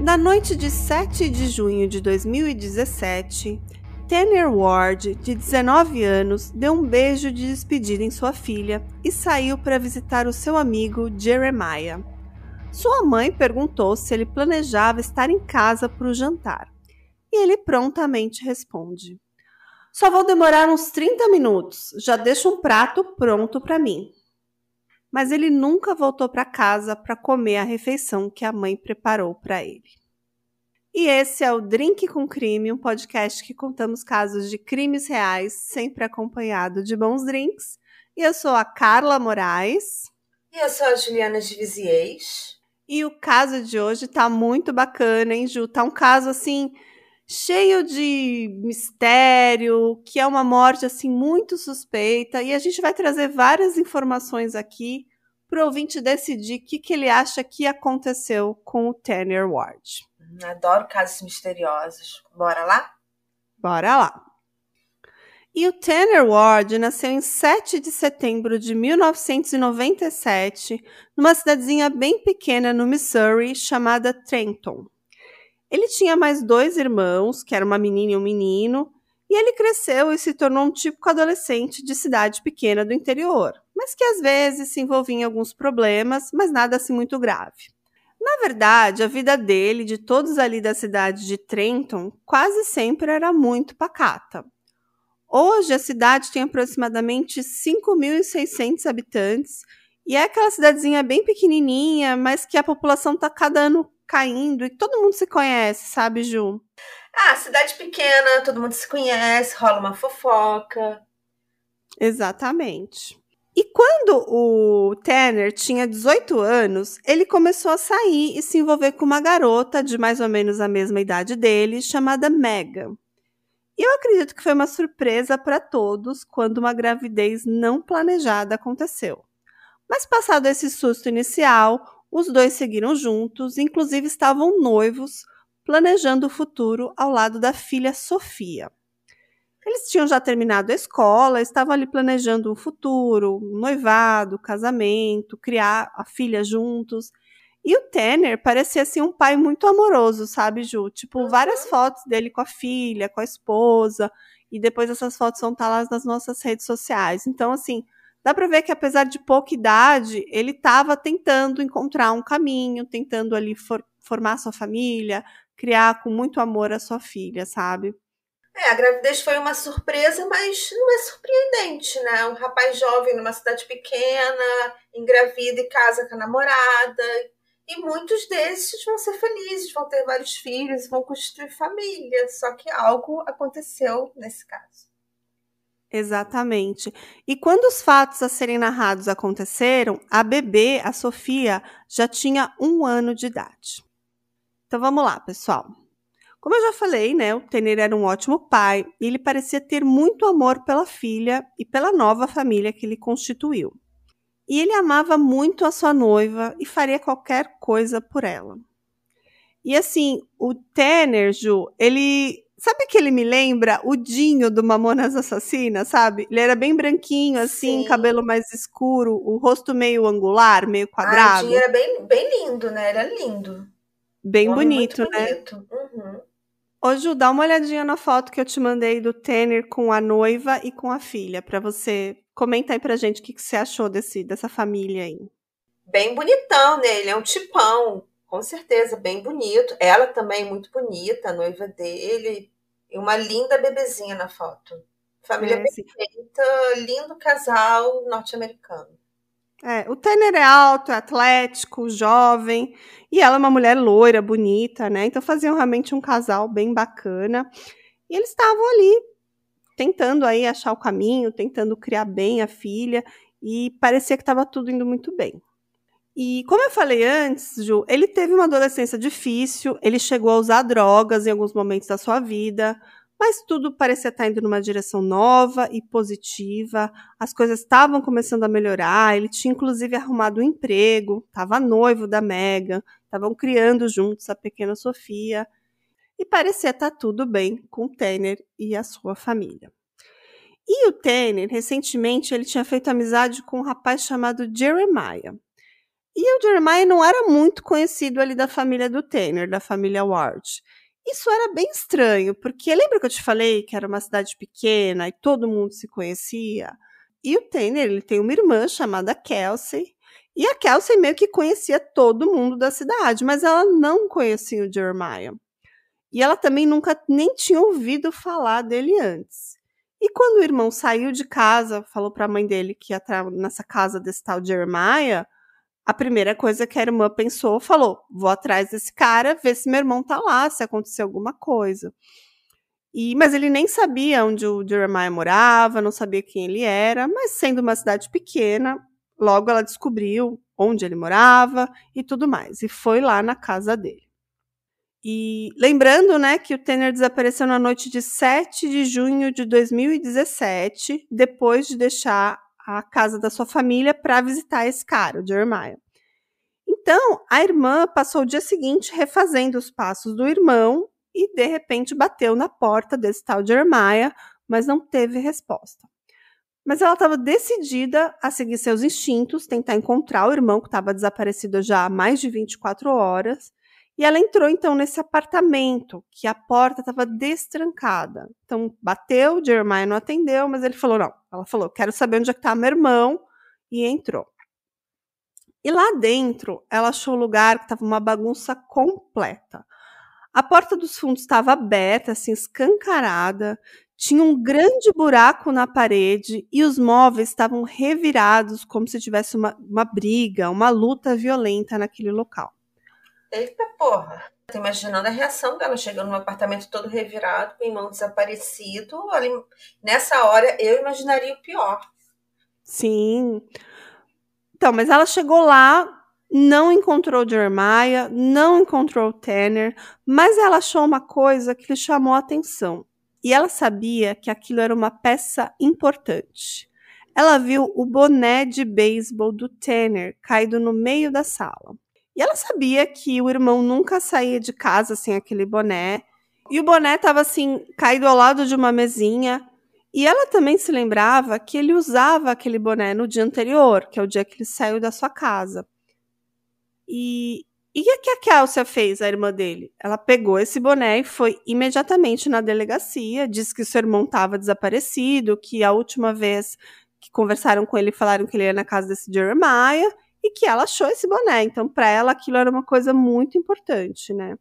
Na noite de 7 de junho de 2017, Tanner Ward, de 19 anos, deu um beijo de despedida em sua filha e saiu para visitar o seu amigo Jeremiah. Sua mãe perguntou se ele planejava estar em casa para o jantar. E ele prontamente responde: Só vou demorar uns 30 minutos, já deixo um prato pronto para mim. Mas ele nunca voltou para casa para comer a refeição que a mãe preparou para ele. E esse é o Drink com Crime, um podcast que contamos casos de crimes reais, sempre acompanhado de bons drinks. E eu sou a Carla Moraes. E eu sou a Juliana de Viziers. E o caso de hoje tá muito bacana, hein, Ju? Tá um caso assim cheio de mistério, que é uma morte assim muito suspeita, e a gente vai trazer várias informações aqui para o ouvinte decidir o que, que ele acha que aconteceu com o Tanner Ward. Adoro casos misteriosos. Bora lá? Bora lá. E o Tanner Ward nasceu em 7 de setembro de 1997, numa cidadezinha bem pequena no Missouri chamada Trenton. Ele tinha mais dois irmãos, que era uma menina e um menino, e ele cresceu e se tornou um típico adolescente de cidade pequena do interior, mas que às vezes se envolvia em alguns problemas, mas nada assim muito grave. Na verdade, a vida dele, de todos ali da cidade de Trenton, quase sempre era muito pacata. Hoje a cidade tem aproximadamente 5.600 habitantes e é aquela cidadezinha bem pequenininha, mas que a população está cada ano caindo e todo mundo se conhece, sabe, Ju? Ah, cidade pequena, todo mundo se conhece, rola uma fofoca. Exatamente. E quando o Tanner tinha 18 anos, ele começou a sair e se envolver com uma garota de mais ou menos a mesma idade dele, chamada Megan. E eu acredito que foi uma surpresa para todos quando uma gravidez não planejada aconteceu. Mas passado esse susto inicial, os dois seguiram juntos, inclusive estavam noivos, planejando o futuro ao lado da filha Sofia. Eles tinham já terminado a escola, estavam ali planejando um futuro, um noivado, casamento, criar a filha juntos. E o Tanner parecia assim um pai muito amoroso, sabe, Ju? Tipo, várias fotos dele com a filha, com a esposa, e depois essas fotos vão estar lá nas nossas redes sociais. Então, assim, dá para ver que apesar de pouca idade, ele estava tentando encontrar um caminho, tentando ali for formar sua família, criar com muito amor a sua filha, sabe? É, a gravidez foi uma surpresa, mas não é surpreendente, né? Um rapaz jovem numa cidade pequena, engravida e casa com a namorada. E muitos desses vão ser felizes, vão ter vários filhos, vão construir família. Só que algo aconteceu nesse caso. Exatamente. E quando os fatos a serem narrados aconteceram, a bebê, a Sofia, já tinha um ano de idade. Então vamos lá, pessoal. Como eu já falei, né, o Tener era um ótimo pai e ele parecia ter muito amor pela filha e pela nova família que ele constituiu. E ele amava muito a sua noiva e faria qualquer coisa por ela. E assim, o Tanner, Ju, ele. Sabe que ele me lembra o Dinho do Mamonas Assassinas, sabe? Ele era bem branquinho, assim, Sim. cabelo mais escuro, o rosto meio angular, meio quadrado. Ah, o Dinho era bem, bem lindo, né? Ele é lindo. Bem bonito, né? Bonito. Uhum. Ô, Ju, dá uma olhadinha na foto que eu te mandei do Tanner com a noiva e com a filha, para você comentar aí pra gente o que, que você achou desse, dessa família aí. Bem bonitão, né? Ele é um tipão, com certeza, bem bonito. Ela também muito bonita, a noiva dele. E uma linda bebezinha na foto. Família é, perfeita, lindo casal norte-americano. É, o Tanner é alto, é atlético, jovem, e ela é uma mulher loira, bonita, né? Então faziam realmente um casal bem bacana. E eles estavam ali tentando aí achar o caminho, tentando criar bem a filha, e parecia que estava tudo indo muito bem. E como eu falei antes, Ju, ele teve uma adolescência difícil, ele chegou a usar drogas em alguns momentos da sua vida, mas tudo parecia estar indo numa direção nova e positiva. As coisas estavam começando a melhorar. Ele tinha inclusive arrumado um emprego, estava noivo da Megan, estavam criando juntos a pequena Sofia e parecia estar tudo bem com o Tanner e a sua família. E o Tanner, recentemente, ele tinha feito amizade com um rapaz chamado Jeremiah. E o Jeremiah não era muito conhecido ali da família do Tanner, da família Ward. Isso era bem estranho, porque lembra que eu te falei que era uma cidade pequena e todo mundo se conhecia? E o Tanner, ele tem uma irmã chamada Kelsey, e a Kelsey meio que conhecia todo mundo da cidade, mas ela não conhecia o Jeremiah. E ela também nunca nem tinha ouvido falar dele antes. E quando o irmão saiu de casa, falou para a mãe dele que ia nessa casa desse tal Jeremiah, a primeira coisa que a irmã pensou, falou: vou atrás desse cara, ver se meu irmão tá lá, se acontecer alguma coisa. E, mas ele nem sabia onde o Jeremiah morava, não sabia quem ele era, mas sendo uma cidade pequena, logo ela descobriu onde ele morava e tudo mais. E foi lá na casa dele. E lembrando, né, que o Tanner desapareceu na noite de 7 de junho de 2017, depois de deixar a casa da sua família para visitar esse cara, o Jeremiah. Então, a irmã passou o dia seguinte refazendo os passos do irmão e de repente bateu na porta desse tal Jeremiah, mas não teve resposta. Mas ela estava decidida a seguir seus instintos, tentar encontrar o irmão que estava desaparecido já há mais de 24 horas. E ela entrou então nesse apartamento, que a porta estava destrancada. Então bateu, Jeremiah não atendeu, mas ele falou: não. Ela falou: quero saber onde é que está meu irmão. E entrou. E lá dentro, ela achou o lugar que estava uma bagunça completa. A porta dos fundos estava aberta, assim, escancarada, tinha um grande buraco na parede e os móveis estavam revirados como se tivesse uma, uma briga, uma luta violenta naquele local. Eita porra! Tô imaginando a reação dela chegando num apartamento todo revirado, com o irmão desaparecido. Nessa hora, eu imaginaria o pior. Sim. Então, mas ela chegou lá, não encontrou Jeremiah, não encontrou Tanner, mas ela achou uma coisa que lhe chamou a atenção. E ela sabia que aquilo era uma peça importante. Ela viu o boné de beisebol do Tanner caído no meio da sala. E ela sabia que o irmão nunca saía de casa sem aquele boné. E o boné estava assim, caído ao lado de uma mesinha. E ela também se lembrava que ele usava aquele boné no dia anterior, que é o dia que ele saiu da sua casa. E, e o que a Kelsey fez, a irmã dele? Ela pegou esse boné e foi imediatamente na delegacia, disse que seu irmão estava desaparecido, que a última vez que conversaram com ele falaram que ele ia na casa desse Jeremiah e que ela achou esse boné. Então, para ela, aquilo era uma coisa muito importante, né?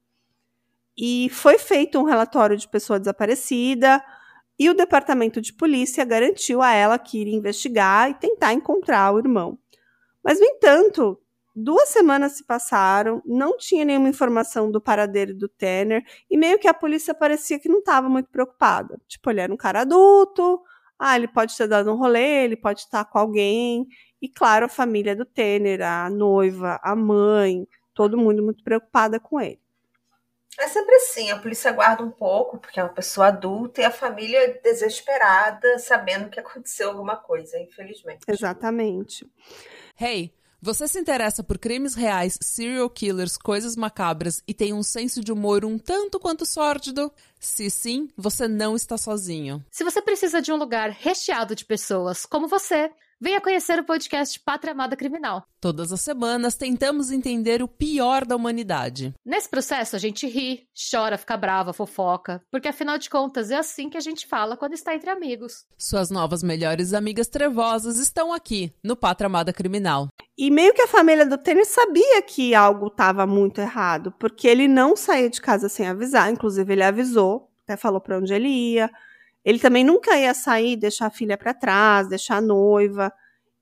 E foi feito um relatório de pessoa desaparecida e o departamento de polícia garantiu a ela que iria investigar e tentar encontrar o irmão. Mas, no entanto, Duas semanas se passaram, não tinha nenhuma informação do paradeiro do Tanner e meio que a polícia parecia que não estava muito preocupada. Tipo, ele era um cara adulto, ah, ele pode ter dado um rolê, ele pode estar com alguém. E claro, a família do Tanner, a noiva, a mãe, todo mundo muito preocupada com ele. É sempre assim, a polícia guarda um pouco, porque é uma pessoa adulta, e a família desesperada, sabendo que aconteceu alguma coisa, infelizmente. Exatamente. Hey, você se interessa por crimes reais, serial killers, coisas macabras e tem um senso de humor um tanto quanto sórdido? Se sim, você não está sozinho. Se você precisa de um lugar recheado de pessoas como você, venha conhecer o podcast Pátria Amada Criminal. Todas as semanas tentamos entender o pior da humanidade. Nesse processo a gente ri, chora, fica brava, fofoca, porque afinal de contas é assim que a gente fala quando está entre amigos. Suas novas melhores amigas trevosas estão aqui no Pátria Amada Criminal. E meio que a família do Temer sabia que algo estava muito errado, porque ele não saía de casa sem avisar, inclusive ele avisou, até falou para onde ele ia. Ele também nunca ia sair, deixar a filha para trás, deixar a noiva.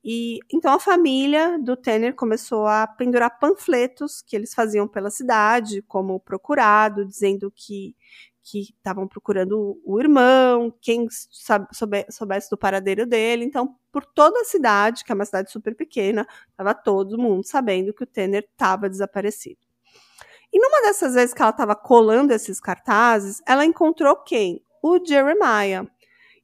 E então a família do Tanner começou a pendurar panfletos que eles faziam pela cidade, como procurado, dizendo que que estavam procurando o irmão, quem soube, soubesse do paradeiro dele. Então, por toda a cidade, que é uma cidade super pequena, estava todo mundo sabendo que o Tanner estava desaparecido. E numa dessas vezes que ela estava colando esses cartazes, ela encontrou quem? O Jeremiah.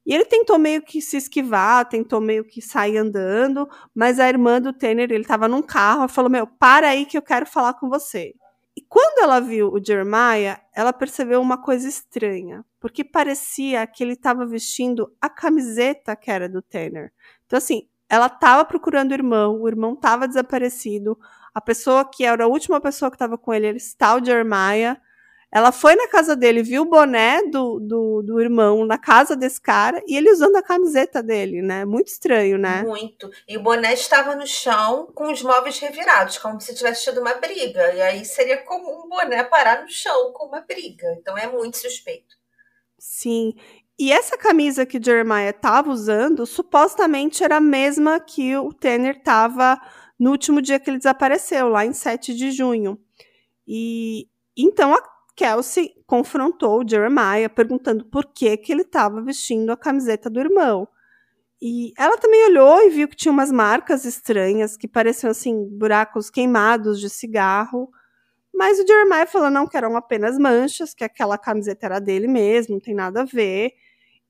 E ele tentou meio que se esquivar, tentou meio que sair andando, mas a irmã do Tanner, ele estava num carro, e falou: Meu, para aí que eu quero falar com você. E quando ela viu o Jeremiah, ela percebeu uma coisa estranha, porque parecia que ele estava vestindo a camiseta que era do Tanner. Então, assim, ela estava procurando o irmão, o irmão estava desaparecido, A pessoa que era a última pessoa que estava com ele era esse tal Jeremiah. Ela foi na casa dele, viu o boné do, do, do, irmão na casa desse cara e ele usando a camiseta dele, né? Muito estranho, né? Muito. E o boné estava no chão com os móveis revirados, como se tivesse tido uma briga. E aí seria comum o boné parar no chão com uma briga. Então é muito suspeito. Sim. E essa camisa que Jeremiah estava usando, supostamente era a mesma que o Tanner estava no último dia que ele desapareceu, lá em 7 de junho. E então a Kelsey confrontou o Jeremiah perguntando por que, que ele estava vestindo a camiseta do irmão. E ela também olhou e viu que tinha umas marcas estranhas que pareciam assim buracos queimados de cigarro. Mas o Jeremiah falou não que eram apenas manchas, que aquela camiseta era dele mesmo, não tem nada a ver.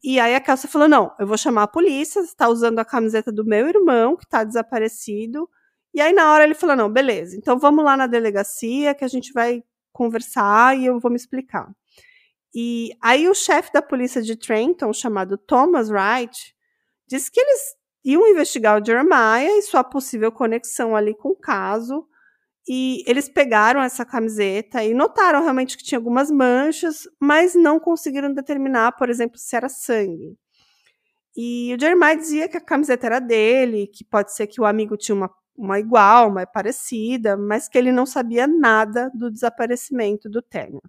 E aí a Kelsey falou: não, eu vou chamar a polícia, está usando a camiseta do meu irmão, que está desaparecido. E aí na hora ele falou: não, beleza, então vamos lá na delegacia que a gente vai conversar e eu vou me explicar. E aí o chefe da polícia de Trenton, chamado Thomas Wright, disse que eles iam investigar o Jeremiah e sua possível conexão ali com o caso. E eles pegaram essa camiseta e notaram realmente que tinha algumas manchas, mas não conseguiram determinar, por exemplo, se era sangue. E o Jeremiah dizia que a camiseta era dele, que pode ser que o amigo tinha uma uma igual, uma parecida, mas que ele não sabia nada do desaparecimento do Tanner.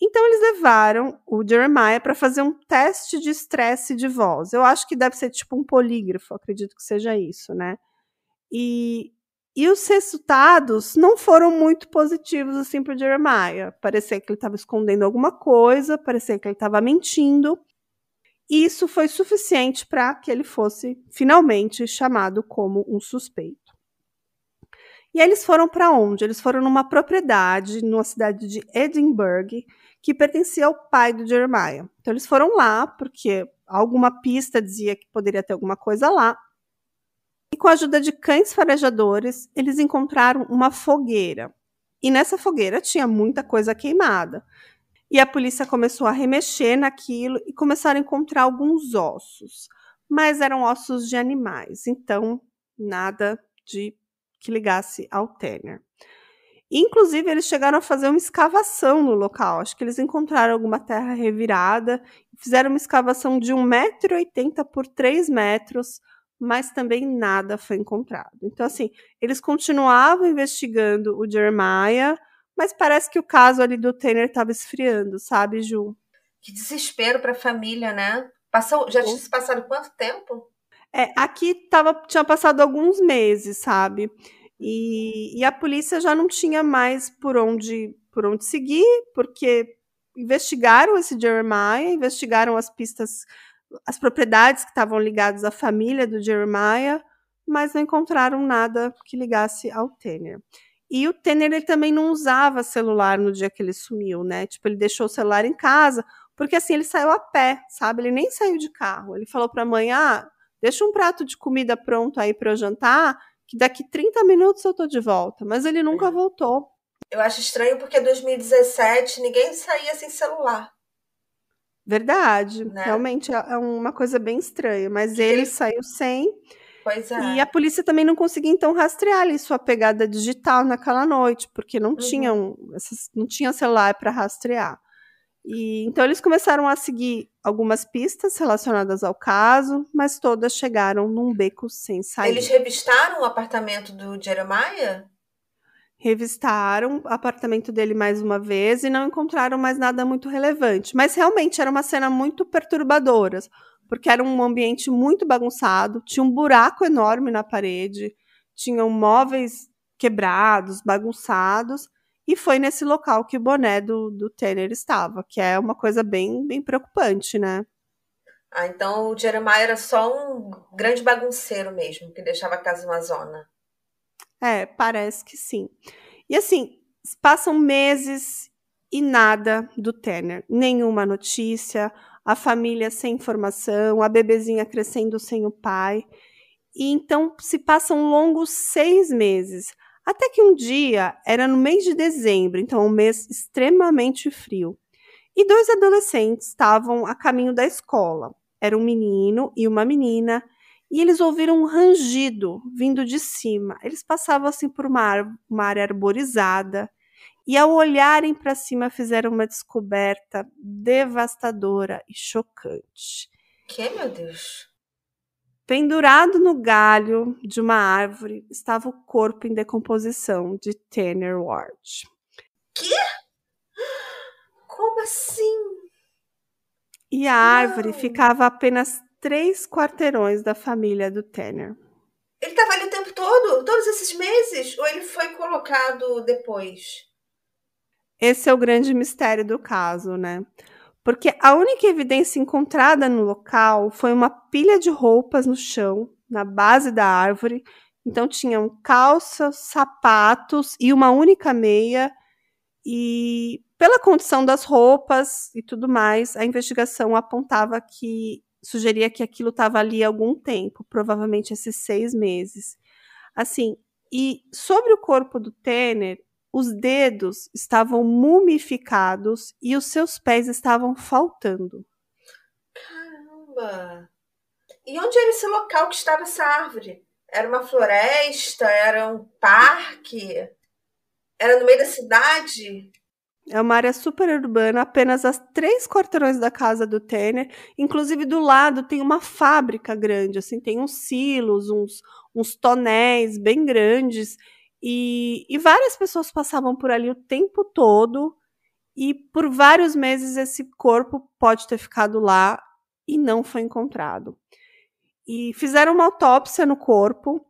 Então eles levaram o Jeremiah para fazer um teste de estresse de voz. Eu acho que deve ser tipo um polígrafo, acredito que seja isso, né? E, e os resultados não foram muito positivos assim para o Jeremiah. Parecia que ele estava escondendo alguma coisa, parecia que ele estava mentindo. E isso foi suficiente para que ele fosse finalmente chamado como um suspeito. E eles foram para onde? Eles foram numa propriedade, numa cidade de Edinburgh, que pertencia ao pai do Jeremiah. Então eles foram lá porque alguma pista dizia que poderia ter alguma coisa lá. E com a ajuda de cães farejadores, eles encontraram uma fogueira. E nessa fogueira tinha muita coisa queimada. E a polícia começou a remexer naquilo e começaram a encontrar alguns ossos. Mas eram ossos de animais, então nada de que ligasse ao Tanner. Inclusive, eles chegaram a fazer uma escavação no local. Acho que eles encontraram alguma terra revirada, fizeram uma escavação de 1,80m por 3 metros, mas também nada foi encontrado. Então, assim, eles continuavam investigando o Jeremiah, mas parece que o caso ali do Tanner estava esfriando, sabe, Ju? Que desespero para a família, né? Passou, já tinha se passado quanto tempo? É, aqui tava, tinha passado alguns meses, sabe? E, e a polícia já não tinha mais por onde, por onde seguir, porque investigaram esse Jeremiah, investigaram as pistas, as propriedades que estavam ligadas à família do Jeremiah, mas não encontraram nada que ligasse ao Tanner. E o Tanner ele também não usava celular no dia que ele sumiu, né? Tipo, ele deixou o celular em casa, porque assim ele saiu a pé, sabe? Ele nem saiu de carro. Ele falou para a mãe: "Ah, deixa um prato de comida pronto aí para eu jantar, que daqui 30 minutos eu tô de volta. Mas ele nunca é. voltou. Eu acho estranho porque em 2017 ninguém saía sem celular. Verdade. Né? Realmente é, é uma coisa bem estranha. Mas ele, ele saiu sem. Pois é. E a polícia também não conseguia então rastrear ali sua pegada digital naquela noite, porque não uhum. tinham, não tinha celular para rastrear. E, então eles começaram a seguir algumas pistas relacionadas ao caso, mas todas chegaram num beco sem saída. Eles revistaram o apartamento do Jeremiah? Revistaram o apartamento dele mais uma vez e não encontraram mais nada muito relevante. Mas realmente era uma cena muito perturbadora, porque era um ambiente muito bagunçado, tinha um buraco enorme na parede, tinham móveis quebrados, bagunçados, e foi nesse local que o boné do, do Tanner estava, que é uma coisa bem, bem preocupante, né? Ah, então o Jeremiah era só um grande bagunceiro mesmo, que deixava a casa uma zona. É, parece que sim. E assim, passam meses e nada do Tanner. Nenhuma notícia, a família sem informação, a bebezinha crescendo sem o pai. E então se passam longos seis meses até que um dia, era no mês de dezembro, então um mês extremamente frio, e dois adolescentes estavam a caminho da escola. Era um menino e uma menina, e eles ouviram um rangido vindo de cima. Eles passavam assim por uma, uma área arborizada e, ao olharem para cima, fizeram uma descoberta devastadora e chocante. Que, meu Deus? Pendurado no galho de uma árvore estava o corpo em decomposição de Tanner Ward. Que? Como assim? E a árvore ficava a apenas três quarteirões da família do Tanner. Ele estava ali o tempo todo? Todos esses meses? Ou ele foi colocado depois? Esse é o grande mistério do caso, né? Porque a única evidência encontrada no local foi uma pilha de roupas no chão, na base da árvore. Então tinham calças, sapatos e uma única meia. E pela condição das roupas e tudo mais, a investigação apontava que sugeria que aquilo estava ali há algum tempo, provavelmente esses seis meses. Assim, e sobre o corpo do Tanner, os dedos estavam mumificados e os seus pés estavam faltando. Caramba! E onde era esse local que estava essa árvore? Era uma floresta? Era um parque? Era no meio da cidade? É uma área super urbana, apenas as três quarteirões da casa do Tanner. Inclusive, do lado tem uma fábrica grande, assim, tem uns silos, uns, uns tonéis bem grandes. E, e várias pessoas passavam por ali o tempo todo. E por vários meses esse corpo pode ter ficado lá e não foi encontrado. E fizeram uma autópsia no corpo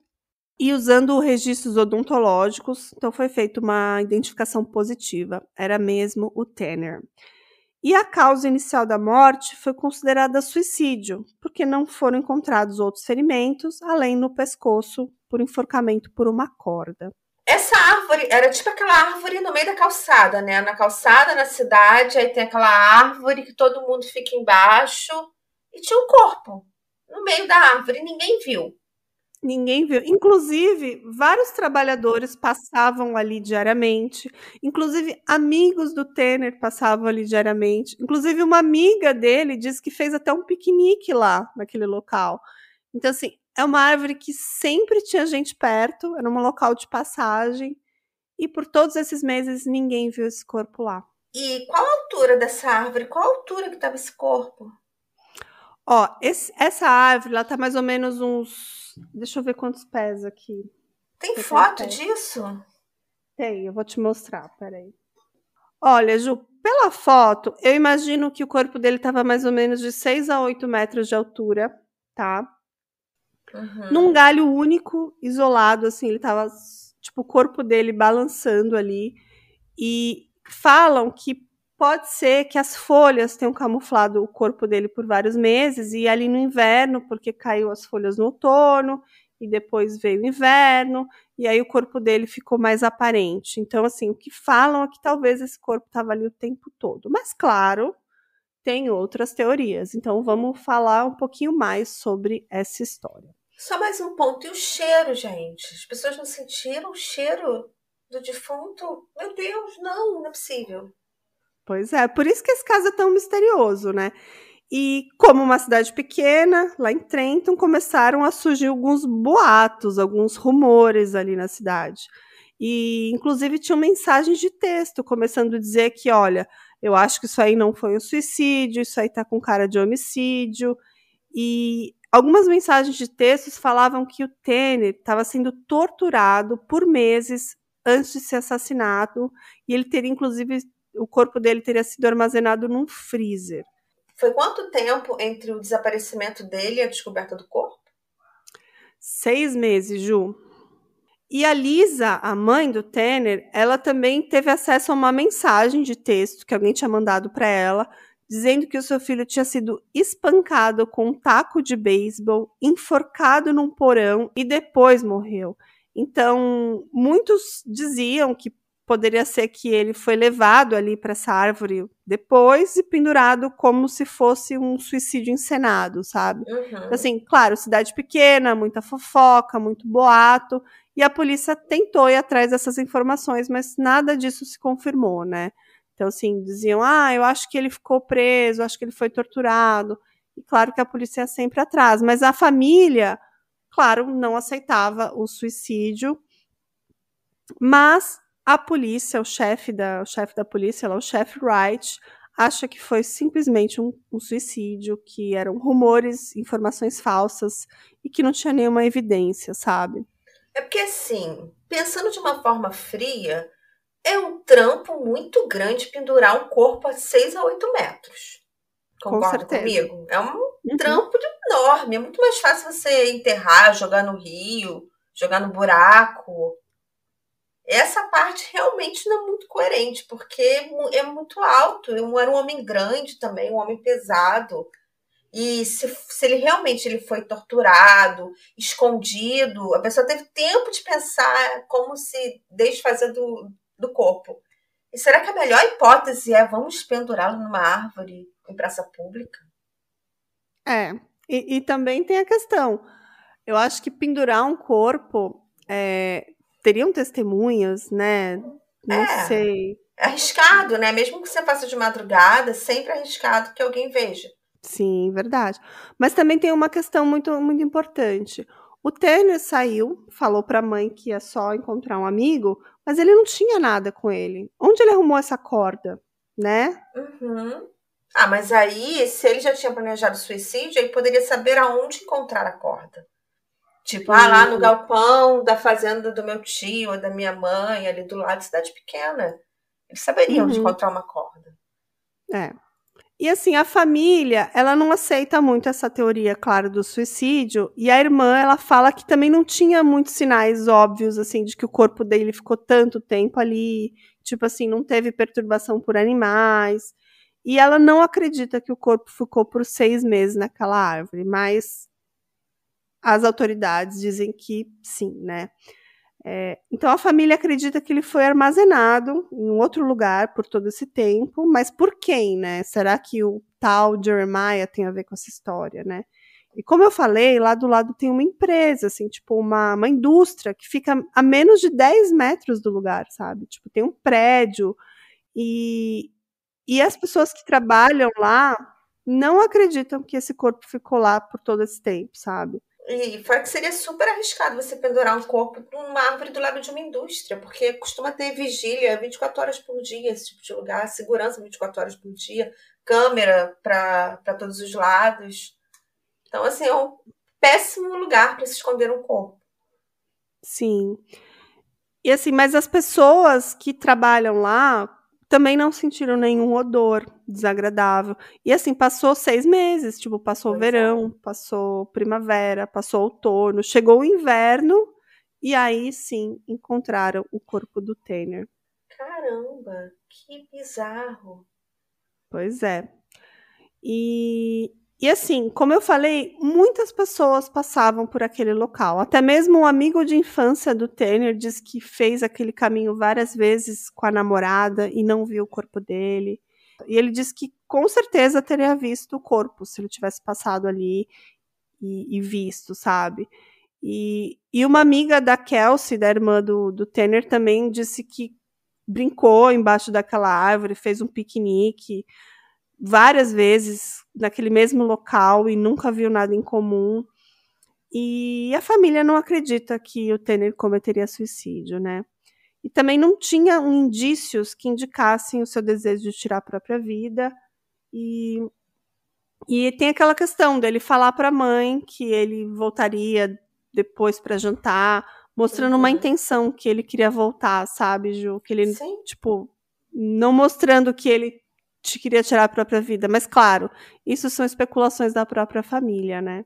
e usando registros odontológicos, então foi feita uma identificação positiva, era mesmo o Tanner. E a causa inicial da morte foi considerada suicídio, porque não foram encontrados outros ferimentos, além no pescoço por enforcamento por uma corda. Essa árvore era tipo aquela árvore no meio da calçada, né? Na calçada, na cidade, aí tem aquela árvore que todo mundo fica embaixo e tinha um corpo no meio da árvore, ninguém viu. Ninguém viu. Inclusive, vários trabalhadores passavam ali diariamente. Inclusive, amigos do Tanner passavam ali diariamente. Inclusive, uma amiga dele disse que fez até um piquenique lá, naquele local. Então, assim, é uma árvore que sempre tinha gente perto, era um local de passagem. E por todos esses meses, ninguém viu esse corpo lá. E qual a altura dessa árvore? Qual a altura que estava esse corpo? Ó, esse, essa árvore, ela tá mais ou menos uns Deixa eu ver quantos pés aqui. Tem foto disso? Tem, eu vou te mostrar, peraí. Olha, Ju, pela foto, eu imagino que o corpo dele estava mais ou menos de 6 a 8 metros de altura, tá? Uhum. Num galho único, isolado, assim, ele tava, tipo, o corpo dele balançando ali. E falam que Pode ser que as folhas tenham camuflado o corpo dele por vários meses e ali no inverno, porque caiu as folhas no outono e depois veio o inverno e aí o corpo dele ficou mais aparente. Então, assim, o que falam é que talvez esse corpo estava ali o tempo todo. Mas, claro, tem outras teorias. Então, vamos falar um pouquinho mais sobre essa história. Só mais um ponto. E o cheiro, gente? As pessoas não sentiram o cheiro do defunto? Meu Deus, não, não é possível. Pois é, por isso que esse caso é tão misterioso, né? E como uma cidade pequena, lá em Trenton, começaram a surgir alguns boatos, alguns rumores ali na cidade. E, inclusive, tinham mensagens de texto começando a dizer que, olha, eu acho que isso aí não foi um suicídio, isso aí tá com cara de homicídio. E algumas mensagens de textos falavam que o Tanner estava sendo torturado por meses antes de ser assassinado, e ele teria, inclusive, o corpo dele teria sido armazenado num freezer. Foi quanto tempo entre o desaparecimento dele e a descoberta do corpo? Seis meses, Ju. E a Lisa, a mãe do Tanner, ela também teve acesso a uma mensagem de texto que alguém tinha mandado para ela, dizendo que o seu filho tinha sido espancado com um taco de beisebol, enforcado num porão e depois morreu. Então, muitos diziam que poderia ser que ele foi levado ali para essa árvore depois e pendurado como se fosse um suicídio encenado, sabe? Uhum. Assim, claro, cidade pequena, muita fofoca, muito boato, e a polícia tentou ir atrás dessas informações, mas nada disso se confirmou, né? Então, assim, diziam, ah, eu acho que ele ficou preso, acho que ele foi torturado. E claro que a polícia é sempre atrás, mas a família claro, não aceitava o suicídio, mas a polícia, o chefe da, o chefe da polícia, lá, o chefe Wright, acha que foi simplesmente um, um, suicídio, que eram rumores, informações falsas e que não tinha nenhuma evidência, sabe? É porque, assim, pensando de uma forma fria, é um trampo muito grande pendurar um corpo a 6 a 8 metros. Concorda Com comigo? É um uhum. trampo enorme. É muito mais fácil você enterrar, jogar no rio, jogar no buraco. Essa parte realmente não é muito coerente, porque é muito alto. Eu era um homem grande também, um homem pesado. E se, se ele realmente ele foi torturado, escondido, a pessoa teve tempo de pensar como se desfazer do, do corpo. E será que a melhor hipótese é vamos pendurá-lo numa árvore em praça pública? É, e, e, também tem a questão. Eu acho que pendurar um corpo é, teriam testemunhas, né? Não é, sei. É arriscado, né? Mesmo que você faça de madrugada, sempre é arriscado que alguém veja. Sim, verdade. Mas também tem uma questão muito, muito importante. O Tanner saiu, falou para a mãe que ia só encontrar um amigo, mas ele não tinha nada com ele. Onde ele arrumou essa corda, né? Uhum. Ah, mas aí, se ele já tinha planejado suicídio, ele poderia saber aonde encontrar a corda. Tipo, ah, lá no galpão da fazenda do meu tio ou da minha mãe, ali do lado de cidade pequena. Eles saberiam uhum. onde encontrar uma corda. É. E assim, a família, ela não aceita muito essa teoria, claro, do suicídio. E a irmã, ela fala que também não tinha muitos sinais óbvios, assim, de que o corpo dele ficou tanto tempo ali. Tipo assim, não teve perturbação por animais. E ela não acredita que o corpo ficou por seis meses naquela árvore, mas as autoridades dizem que sim, né? É, então a família acredita que ele foi armazenado em outro lugar por todo esse tempo, mas por quem, né? Será que o tal Jeremiah tem a ver com essa história, né? E como eu falei, lá do lado tem uma empresa, assim, tipo uma, uma indústria que fica a menos de 10 metros do lugar, sabe? Tipo, tem um prédio e, e as pessoas que trabalham lá não acreditam que esse corpo ficou lá por todo esse tempo, sabe? E fora que seria super arriscado você pendurar um corpo numa árvore do lado de uma indústria, porque costuma ter vigília 24 horas por dia, esse tipo de lugar, segurança 24 horas por dia, câmera para todos os lados. Então, assim, é um péssimo lugar para se esconder um corpo. Sim. E assim, mas as pessoas que trabalham lá também não sentiram nenhum odor desagradável. E assim, passou seis meses, tipo, passou pois verão, é. passou primavera, passou outono, chegou o inverno, e aí sim encontraram o corpo do Tanner. Caramba, que bizarro. Pois é. E e assim, como eu falei, muitas pessoas passavam por aquele local. Até mesmo um amigo de infância do Tanner diz que fez aquele caminho várias vezes com a namorada e não viu o corpo dele. E ele diz que com certeza teria visto o corpo se ele tivesse passado ali e, e visto, sabe? E, e uma amiga da Kelsey, da irmã do, do Tanner, também disse que brincou embaixo daquela árvore, fez um piquenique várias vezes naquele mesmo local e nunca viu nada em comum. E a família não acredita que o Tanner cometeria suicídio, né? E também não tinha indícios que indicassem o seu desejo de tirar a própria vida. E, e tem aquela questão dele falar para a mãe que ele voltaria depois para jantar, mostrando uhum. uma intenção que ele queria voltar, sabe, Ju? Que ele, Sim. tipo, não mostrando que ele queria tirar a própria vida. Mas, claro, isso são especulações da própria família, né?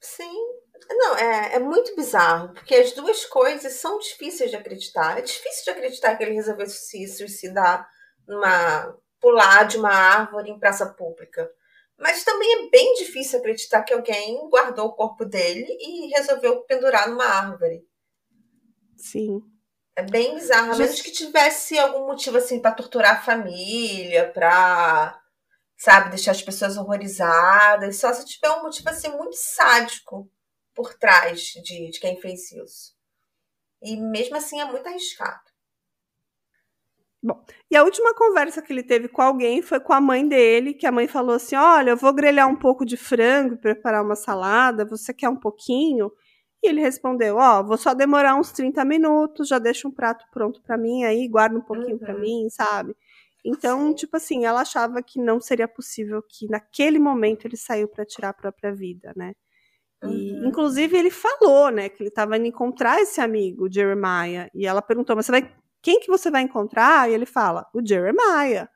Sim. Não, é, é muito bizarro, porque as duas coisas são difíceis de acreditar. É difícil de acreditar que ele resolveu se suicidar numa. pular de uma árvore em praça pública. Mas também é bem difícil acreditar que alguém guardou o corpo dele e resolveu pendurar numa árvore. Sim. É bem bizarro. A menos que tivesse algum motivo assim para torturar a família, pra, sabe, deixar as pessoas horrorizadas. Só se tiver um motivo assim muito sádico por trás de, de quem fez isso. E mesmo assim é muito arriscado. Bom, e a última conversa que ele teve com alguém foi com a mãe dele, que a mãe falou assim: Olha, eu vou grelhar um pouco de frango e preparar uma salada, você quer um pouquinho? E ele respondeu: Ó, oh, vou só demorar uns 30 minutos, já deixa um prato pronto para mim aí, guarda um pouquinho uhum. para mim, sabe? Então, Sim. tipo assim, ela achava que não seria possível que naquele momento ele saiu para tirar a própria vida, né? E, uhum. inclusive, ele falou, né, que ele estava indo encontrar esse amigo, Jeremiah. E ela perguntou: Mas você vai. Quem que você vai encontrar? E ele fala: O Jeremiah.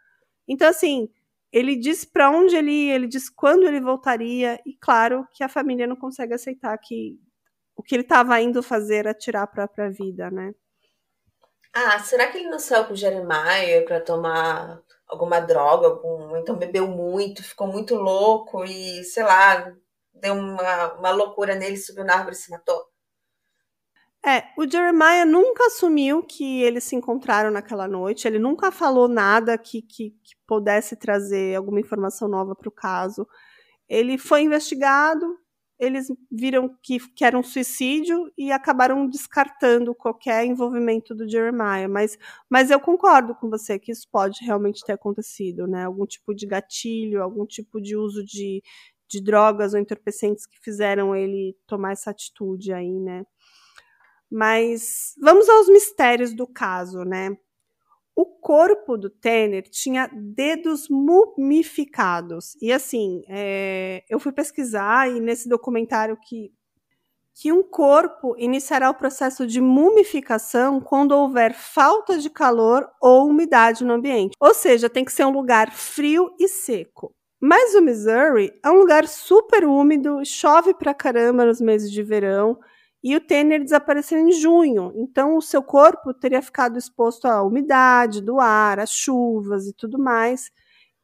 Então, assim, ele diz para onde ele ia, ele diz quando ele voltaria, e claro que a família não consegue aceitar que o que ele estava indo fazer era tirar a própria vida, né? Ah, será que ele não saiu com o Jeremiah para tomar alguma droga, algum, então bebeu muito, ficou muito louco e, sei lá, deu uma, uma loucura nele, subiu na árvore e se matou? É, o Jeremiah nunca assumiu que eles se encontraram naquela noite, ele nunca falou nada que, que, que pudesse trazer alguma informação nova para o caso. Ele foi investigado, eles viram que, que era um suicídio e acabaram descartando qualquer envolvimento do Jeremiah. Mas, mas eu concordo com você que isso pode realmente ter acontecido, né? Algum tipo de gatilho, algum tipo de uso de, de drogas ou entorpecentes que fizeram ele tomar essa atitude aí, né? Mas vamos aos mistérios do caso, né? O corpo do Tanner tinha dedos mumificados. E assim, é, eu fui pesquisar e nesse documentário que, que um corpo iniciará o processo de mumificação quando houver falta de calor ou umidade no ambiente. Ou seja, tem que ser um lugar frio e seco. Mas o Missouri é um lugar super úmido, chove pra caramba nos meses de verão. E o Tanner desapareceu em junho, então o seu corpo teria ficado exposto à umidade do ar, às chuvas e tudo mais,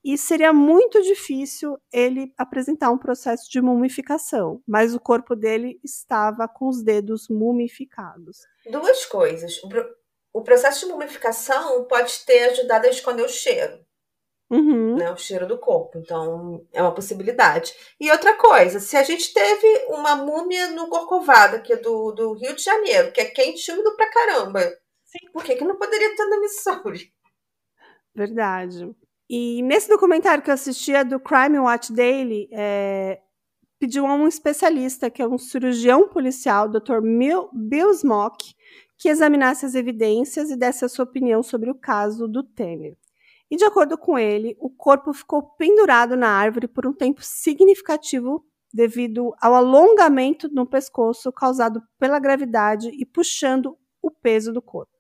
e seria muito difícil ele apresentar um processo de mumificação, mas o corpo dele estava com os dedos mumificados. Duas coisas. O processo de mumificação pode ter ajudado a esconder o cheiro uhum. né, o cheiro do corpo. Então, é uma possibilidade. E outra coisa, se a gente teve uma múmia no Corcovado, que é do, do Rio de Janeiro, que é quente e úmido pra caramba, Sim. por que, que não poderia ter na Missouri? Verdade. E nesse documentário que eu assistia do Crime Watch Daily, é, pediu a um especialista, que é um cirurgião policial, Dr. Bill Smock, que examinasse as evidências e desse a sua opinião sobre o caso do Temer. E de acordo com ele, o corpo ficou pendurado na árvore por um tempo significativo devido ao alongamento no pescoço causado pela gravidade e puxando o peso do corpo.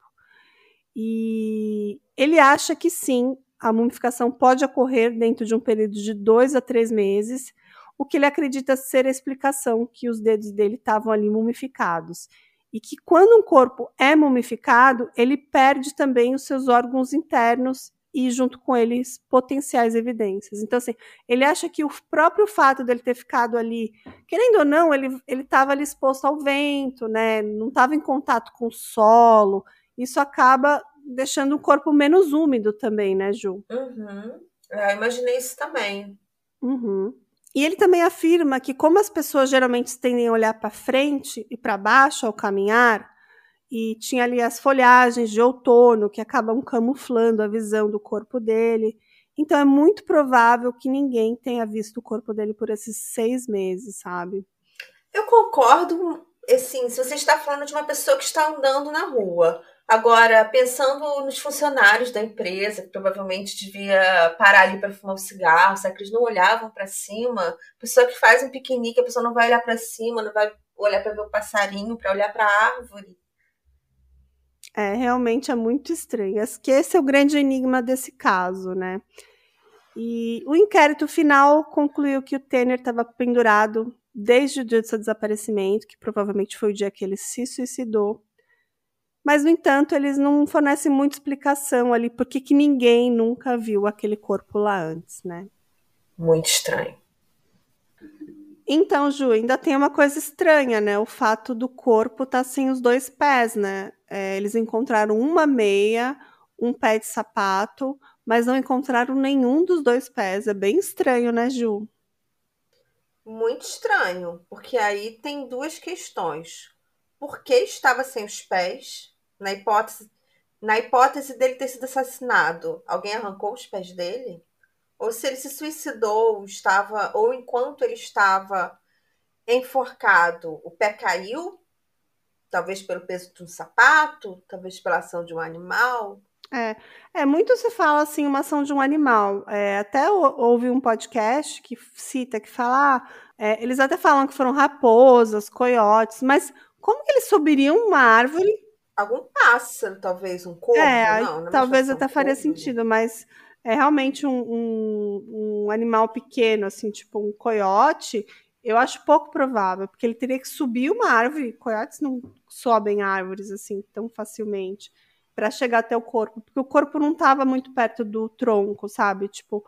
E ele acha que sim, a mumificação pode ocorrer dentro de um período de dois a três meses, o que ele acredita ser a explicação que os dedos dele estavam ali mumificados. E que quando um corpo é mumificado, ele perde também os seus órgãos internos e junto com eles potenciais evidências. Então, assim, ele acha que o próprio fato dele ter ficado ali, querendo ou não, ele estava ali exposto ao vento, né? Não estava em contato com o solo. Isso acaba deixando o corpo menos úmido também, né, Ju? Uhum. É, eu imaginei isso também. Uhum. E ele também afirma que, como as pessoas geralmente tendem a olhar para frente e para baixo ao caminhar, e tinha ali as folhagens de outono que acabam camuflando a visão do corpo dele. Então é muito provável que ninguém tenha visto o corpo dele por esses seis meses, sabe? Eu concordo, assim, se você está falando de uma pessoa que está andando na rua. Agora, pensando nos funcionários da empresa, que provavelmente devia parar ali para fumar um cigarro, que eles não olhavam para cima? Pessoa que faz um piquenique, a pessoa não vai olhar para cima, não vai olhar para ver o passarinho, para olhar para a árvore. É, realmente é muito estranho. Acho que esse é o grande enigma desse caso, né? E o inquérito final concluiu que o Tanner estava pendurado desde o dia do seu desaparecimento, que provavelmente foi o dia que ele se suicidou. Mas, no entanto, eles não fornecem muita explicação ali por que ninguém nunca viu aquele corpo lá antes, né? Muito estranho. Então, Ju, ainda tem uma coisa estranha, né? O fato do corpo estar tá sem os dois pés, né? É, eles encontraram uma meia, um pé de sapato, mas não encontraram nenhum dos dois pés. É bem estranho, né, Ju? Muito estranho, porque aí tem duas questões. Por que estava sem os pés? Na hipótese, na hipótese dele ter sido assassinado, alguém arrancou os pés dele? Ou se ele se suicidou, estava, ou enquanto ele estava enforcado, o pé caiu Talvez pelo peso de um sapato, talvez pela ação de um animal. É, é muito se fala assim, uma ação de um animal. É, até houve um podcast que cita, que fala, ah, é, eles até falam que foram raposas, coiotes, mas como que eles subiriam uma árvore? Algum pássaro, talvez, um corvo, É, não, não talvez precisa ser até um faria corvo. sentido, mas é realmente um, um, um animal pequeno, assim, tipo um coiote, eu acho pouco provável, porque ele teria que subir uma árvore. Coiotes não sobem árvores assim tão facilmente para chegar até o corpo, porque o corpo não estava muito perto do tronco, sabe? Tipo,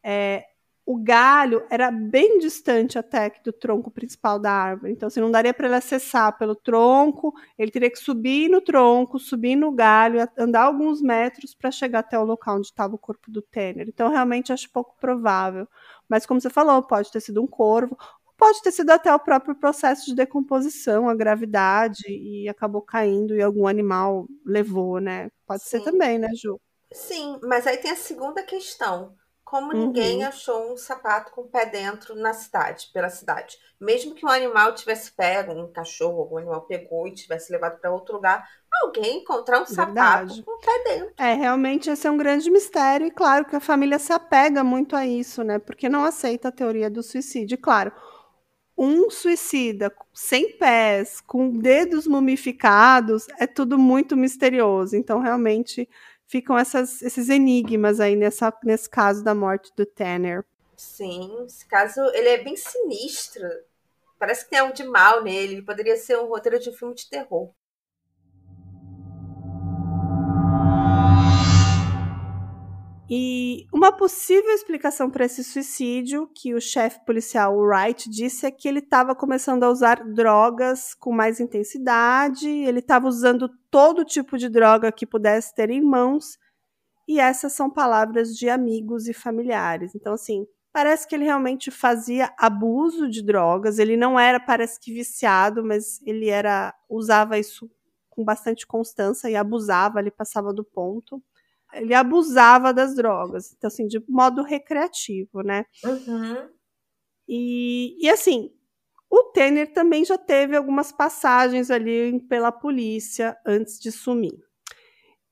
é, o galho era bem distante até que do tronco principal da árvore. Então, assim, não daria para ele acessar pelo tronco, ele teria que subir no tronco, subir no galho, andar alguns metros para chegar até o local onde estava o corpo do Tanner. Então, realmente acho pouco provável. Mas, como você falou, pode ter sido um corvo, pode ter sido até o próprio processo de decomposição, a gravidade, e acabou caindo e algum animal levou, né? Pode ser Sim. também, né, Ju? Sim, mas aí tem a segunda questão. Como Uhum. ninguém achou um sapato com o pé dentro na cidade, pela cidade? Mesmo que um animal tivesse pego, um cachorro, algum animal pegou e tivesse levado para outro lugar, alguém encontrar um Verdade. sapato com o pé dentro. É, realmente esse é um grande mistério, e claro que a família se apega muito a isso, né? Porque não aceita a teoria do suicídio. E, claro, um suicida sem pés, com dedos mumificados, é tudo muito misterioso. Então, realmente, ficam essas- esses enigmas aí nessa, nesse caso da morte do Tanner. Sim, esse caso ele é bem sinistro. Parece que tem algo de mal nele. Ele poderia ser um roteiro de filme de terror. E uma possível explicação para esse suicídio que o chefe policial Wright disse é que ele estava começando a usar drogas com mais intensidade, ele estava usando todo tipo de droga que pudesse ter em mãos, e essas são palavras de amigos e familiares. Então, assim, parece que ele realmente fazia abuso de drogas, ele não era, parece que viciado, mas ele era usava isso com bastante constância e abusava, ele passava do ponto ele abusava das drogas, então assim, de modo recreativo, né? Uhum. E, e assim, o Tanner também já teve algumas passagens ali pela polícia antes de sumir.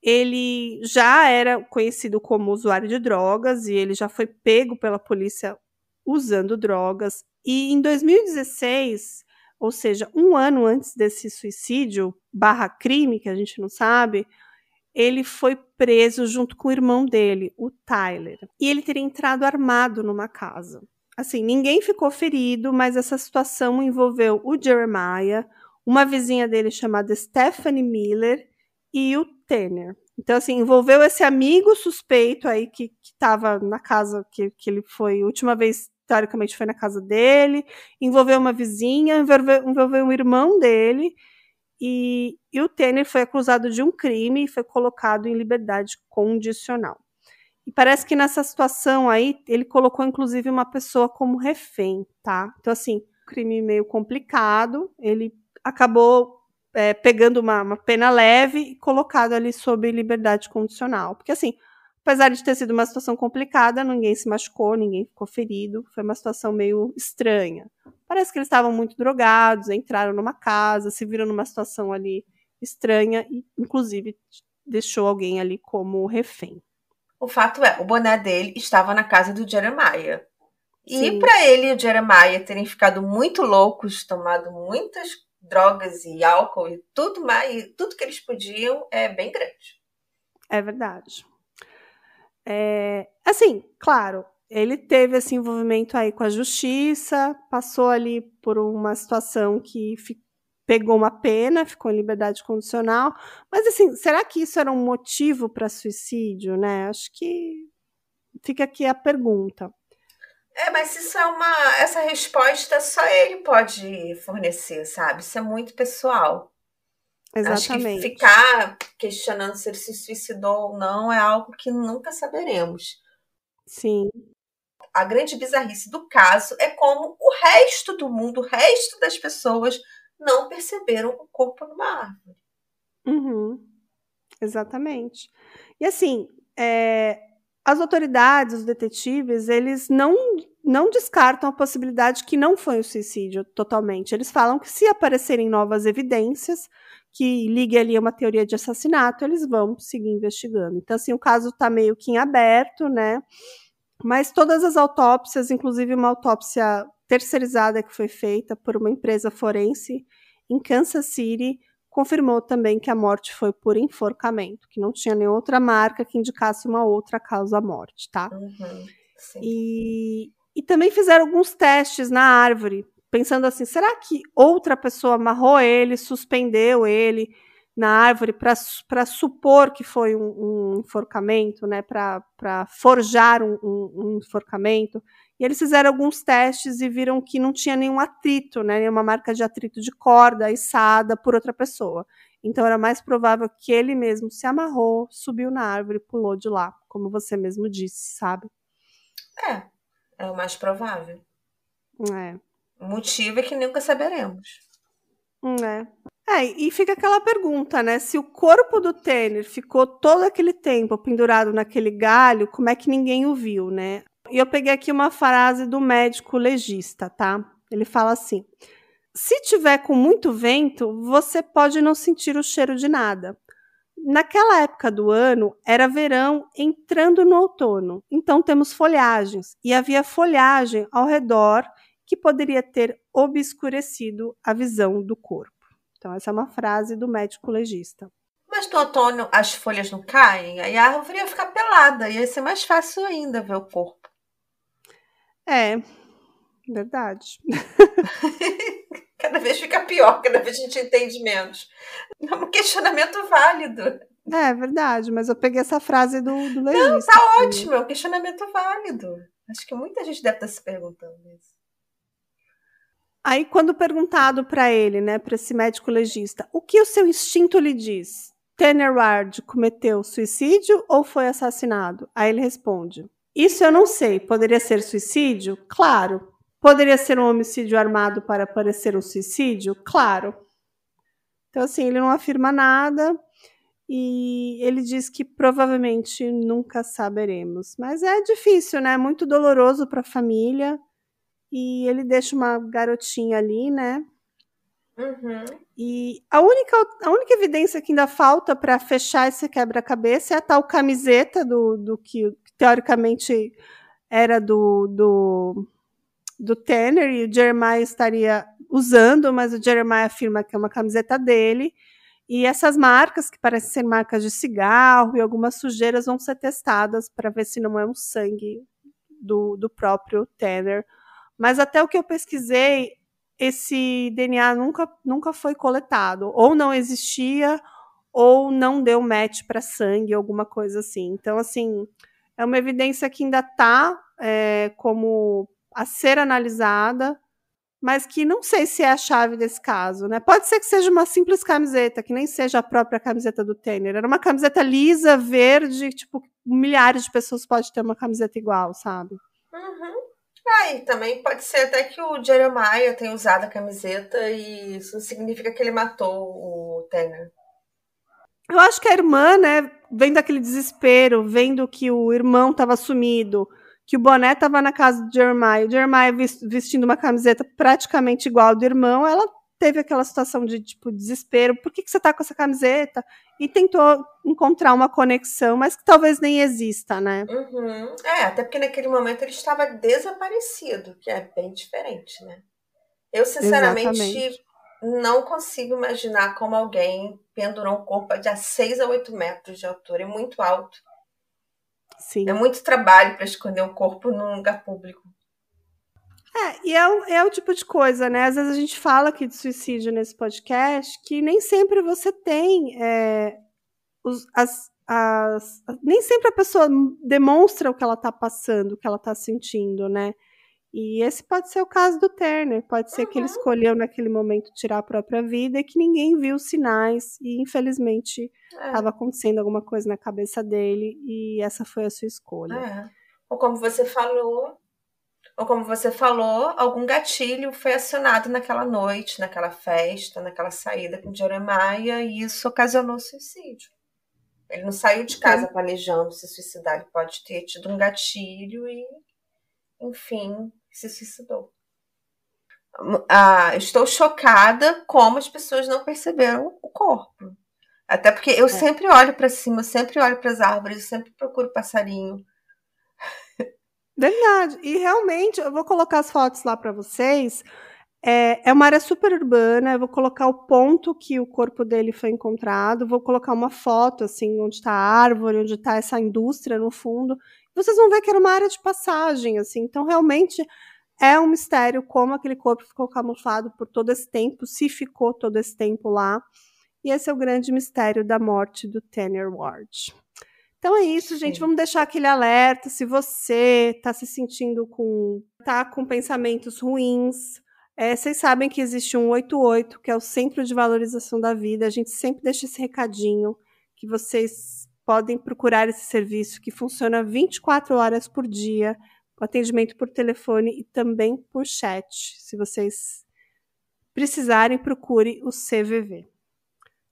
Ele já era conhecido como usuário de drogas e ele já foi pego pela polícia usando drogas. E em 2016, ou seja, um ano antes desse suicídio barra crime, que a gente não sabe, ele foi preso junto com o irmão dele, o Tyler. E ele teria entrado armado numa casa. Assim, ninguém ficou ferido, mas essa situação envolveu o Jeremiah, uma vizinha dele chamada Stephanie Miller e o Tanner. Então, assim, envolveu esse amigo suspeito aí que estava na casa que, que ele foi, última vez, teoricamente, foi na casa dele, envolveu uma vizinha, envolveu, envolveu um irmão dele, e, e, o Tanner foi acusado de um crime e foi colocado em liberdade condicional. E parece que nessa situação aí, ele colocou inclusive uma pessoa como refém, tá? Então, assim, crime meio complicado, ele acabou é, pegando uma, uma, pena leve e colocado ali sob liberdade condicional. Porque, assim, apesar de ter sido uma situação complicada, ninguém se machucou, ninguém ficou ferido, foi uma situação meio estranha. Parece que eles estavam muito drogados, entraram numa casa, se viram numa situação ali estranha e, inclusive, deixou alguém ali como refém. O fato é, o boné dele estava na casa do Jeremiah. E para ele e o Jeremiah terem ficado muito loucos, tomado muitas drogas e álcool e tudo mais, tudo que eles podiam é bem grande. É verdade. É, assim, claro, ele teve esse envolvimento aí com a justiça, passou ali por uma situação que pegou uma pena, ficou em liberdade condicional. Mas assim, será que isso era um motivo para suicídio, né? Acho que fica aqui a pergunta. É, mas isso é uma. Essa resposta só ele pode fornecer, sabe? Isso é muito pessoal. Exatamente. Acho que ficar questionando se ele se suicidou ou não é algo que nunca saberemos. Sim. A grande bizarrice do caso é como o resto do mundo, o resto das pessoas não perceberam o corpo numa árvore. Uhum. Exatamente. E assim, é, as autoridades, os detetives, eles não, não descartam a possibilidade que não foi um suicídio totalmente. Eles falam que se aparecerem novas evidências que liguem ali a uma teoria de assassinato, eles vão seguir investigando. Então, assim, o caso está meio que em aberto, né? Mas todas as autópsias, inclusive uma autópsia terceirizada que foi feita por uma empresa forense em Kansas City, confirmou também que a morte foi por enforcamento, que não tinha nenhuma outra marca que indicasse uma outra causa-morte, tá? Uhum, e, e também fizeram alguns testes na árvore, pensando assim: será que outra pessoa amarrou ele, suspendeu ele na árvore para supor que foi um, um enforcamento, né? Para forjar um, um, um enforcamento? E eles fizeram alguns testes e viram que não tinha nenhum atrito, né, nenhuma marca de atrito de corda içada por outra pessoa. Então era mais provável que ele mesmo se amarrou, subiu na árvore e pulou de lá, como você mesmo disse, sabe? É, é o mais provável. É. O motivo é que nunca saberemos. É. É, e fica aquela pergunta, né? Se o corpo do Tanner ficou todo aquele tempo pendurado naquele galho, como é que ninguém o viu, né? E eu peguei aqui uma frase do médico legista, tá? Ele fala assim: se tiver com muito vento, você pode não sentir o cheiro de nada. Naquela época do ano, era verão entrando no outono, então temos folhagens, e havia folhagem ao redor que poderia ter obscurecido a visão do corpo. Então, essa é uma frase do médico legista. Mas no outono as folhas não caem, aí a árvore ia ficar pelada, ia ser mais fácil ainda ver o corpo. É, verdade. cada vez fica pior, cada vez a gente entende menos. É um questionamento válido. É verdade, mas eu peguei essa frase do, do legista. Não, tá ótimo, é um questionamento válido. Acho que muita gente deve estar se perguntando isso. Aí, quando perguntado para ele, né, para esse médico legista, o que o seu instinto lhe diz? Tanner Ward cometeu suicídio ou foi assassinado? Aí ele responde: isso eu não sei. Poderia ser suicídio? Claro. Poderia ser um homicídio armado para parecer um suicídio? Claro. Então, assim, ele não afirma nada e ele diz que provavelmente nunca saberemos. Mas é difícil, né? É muito doloroso para a família. E ele deixa uma garotinha ali, né? Uhum. E a única, a única evidência que ainda falta para fechar esse quebra-cabeça é a tal camiseta do, do que teoricamente era do, do, do Tanner e o Jeremiah estaria usando, mas o Jeremiah afirma que é uma camiseta dele. E essas marcas, que parecem ser marcas de cigarro e algumas sujeiras, vão ser testadas para ver se não é um sangue do, do próprio Tanner. Mas até o que eu pesquisei, esse DNA nunca, nunca foi coletado. Ou não existia, ou não deu match para sangue, alguma coisa assim. Então, assim, é uma evidência que ainda está é, como a ser analisada, mas que não sei se é a chave desse caso, né? Pode ser que seja uma simples camiseta, que nem seja a própria camiseta do Tanner. Era uma camiseta lisa, verde, tipo, milhares de pessoas podem ter uma camiseta igual, sabe? Uhum. Ah, e também pode ser até que o Jeremiah tenha usado a camiseta e isso significa que ele matou o Tanner. Eu acho que a irmã, né, vendo aquele desespero, vendo que o irmão estava sumido, que o boné estava na casa do Jeremiah, o Jeremiah vestindo uma camiseta praticamente igual ao do irmão, ela teve aquela situação de tipo desespero, por que, que você está com essa camiseta? E tentou encontrar uma conexão, mas que talvez nem exista, né? Uhum. É, até porque naquele momento ele estava desaparecido, que é bem diferente, né? Eu, sinceramente, Exatamente não consigo imaginar como alguém pendurou um corpo de 6 a 8 metros de altura. É muito alto. Sim. É muito trabalho para esconder um corpo num lugar público. É, e é o, é o tipo de coisa, né? Às vezes a gente fala aqui de suicídio nesse podcast que nem sempre você tem é, os, as, as, nem sempre a pessoa demonstra o que ela está passando, o que ela está sentindo, né? E esse pode ser o caso do Turner, pode ser uhum. que ele uhum. escolheu naquele momento tirar a própria vida e que ninguém viu sinais e infelizmente estava é. acontecendo alguma coisa na cabeça dele e essa foi a sua escolha. É. Ou como você falou, ou como você falou, algum gatilho foi acionado naquela noite, naquela festa, naquela saída com Jeremiah e isso ocasionou suicídio. Ele não saiu de casa planejando se suicidar, ele pode ter tido um gatilho e, enfim, se suicidou. Ah, estou chocada como as pessoas não perceberam o corpo. Até porque eu é. sempre olho para cima, eu sempre olho para as árvores, eu sempre procuro passarinho. Verdade. E realmente, eu vou colocar as fotos lá para vocês. É, é uma área super urbana. Eu vou colocar o ponto que o corpo dele foi encontrado. Vou colocar uma foto, assim, onde está a árvore, onde está essa indústria no fundo. Vocês vão ver que era uma área de passagem, assim. Então, realmente, é um mistério como aquele corpo ficou camuflado por todo esse tempo, se ficou todo esse tempo lá. E esse é o grande mistério da morte do Tanner Ward. Então é isso, gente. Sim. Vamos deixar aquele alerta. Se você está se sentindo com. tá com pensamentos ruins, é, vocês sabem que existe um 88, que é o Centro de Valorização da Vida. A gente sempre deixa esse recadinho que vocês podem procurar esse serviço que funciona 24 horas por dia, atendimento por telefone e também por chat. Se vocês precisarem, procure o CVV.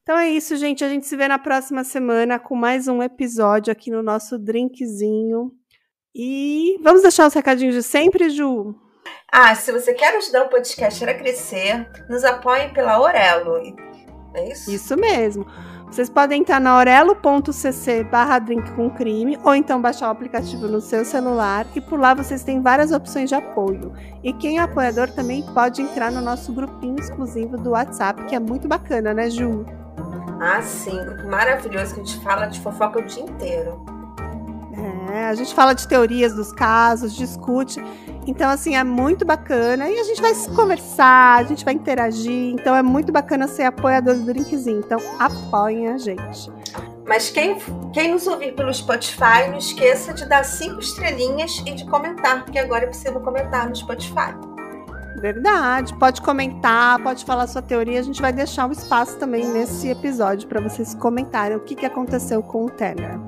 Então é isso, gente. A gente se vê na próxima semana com mais um episódio aqui no nosso drinkzinho. E vamos deixar os recadinhos de sempre, Ju? Ah, se você quer ajudar o podcast a crescer, nos apoie pela Aurelo. É isso? Isso mesmo. Vocês podem entrar na aurelo.cc barra drink com crime ou então baixar o aplicativo no seu celular e por lá vocês têm várias opções de apoio. E quem é apoiador também pode entrar no nosso grupinho exclusivo do WhatsApp, que é muito bacana, né, Ju? Ah, sim, grupo maravilhoso que a gente fala de fofoca o dia inteiro. É, a gente fala de teorias dos casos, discute. Então, assim, é muito bacana. E a gente vai conversar, a gente vai interagir. Então, é muito bacana ser apoiador do Drinkzinho. Então, apoiem a gente. Mas quem, quem nos ouvir pelo Spotify, não esqueça de dar cinco estrelinhas e de comentar, porque agora é possível comentar no Spotify. Verdade. Pode comentar, pode falar sua teoria. A gente vai deixar um espaço também nesse episódio para vocês comentarem o que, que aconteceu com o Tanner.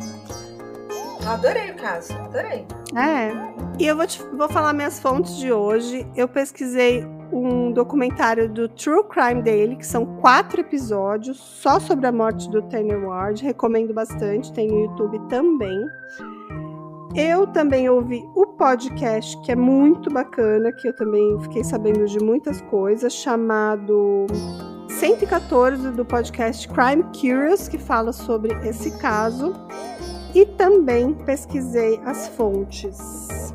adorei o caso, adorei. É. E eu vou, te, vou falar minhas fontes de hoje. Eu pesquisei um documentário do True Crime Daily, que são quatro episódios só sobre a morte do Tanner Ward. Recomendo bastante, tem no YouTube também. Eu também ouvi o podcast, que é muito bacana, que eu também fiquei sabendo de muitas coisas, chamado 114 do podcast Crime Curious, que fala sobre esse caso. E também pesquisei as fontes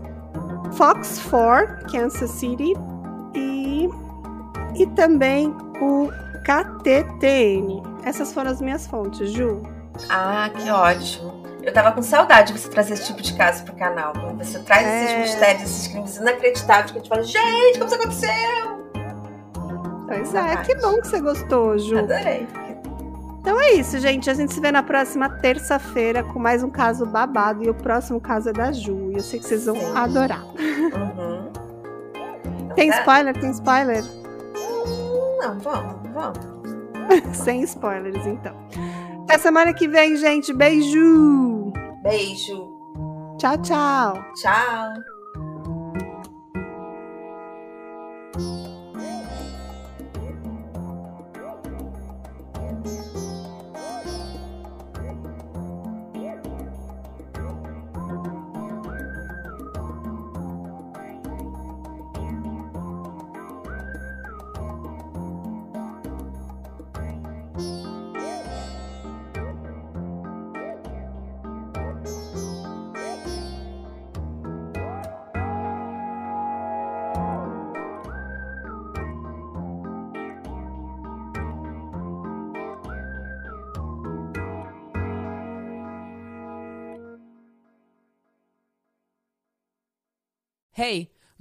Fox 4, Kansas City, e, e também o KTTN. Essas foram as minhas fontes, Ju. Ah, que ótimo. Eu tava com saudade de você trazer esse tipo de caso pro canal. Você traz é... esses mistérios, esses crimes inacreditáveis que a gente fala, gente, como isso aconteceu? Pois é, que bom que você gostou, Ju. Adorei. Então é isso, gente. A gente se vê na próxima terça-feira com mais um caso babado. E o próximo caso é da Ju. E eu sei que vocês vão Sim. adorar. Uhum. Tem tá. spoiler? Tem spoiler? Não, vamos, vamos. Sem spoilers, então. Até semana que vem, gente. Beijo! Beijo! Tchau, tchau! Tchau!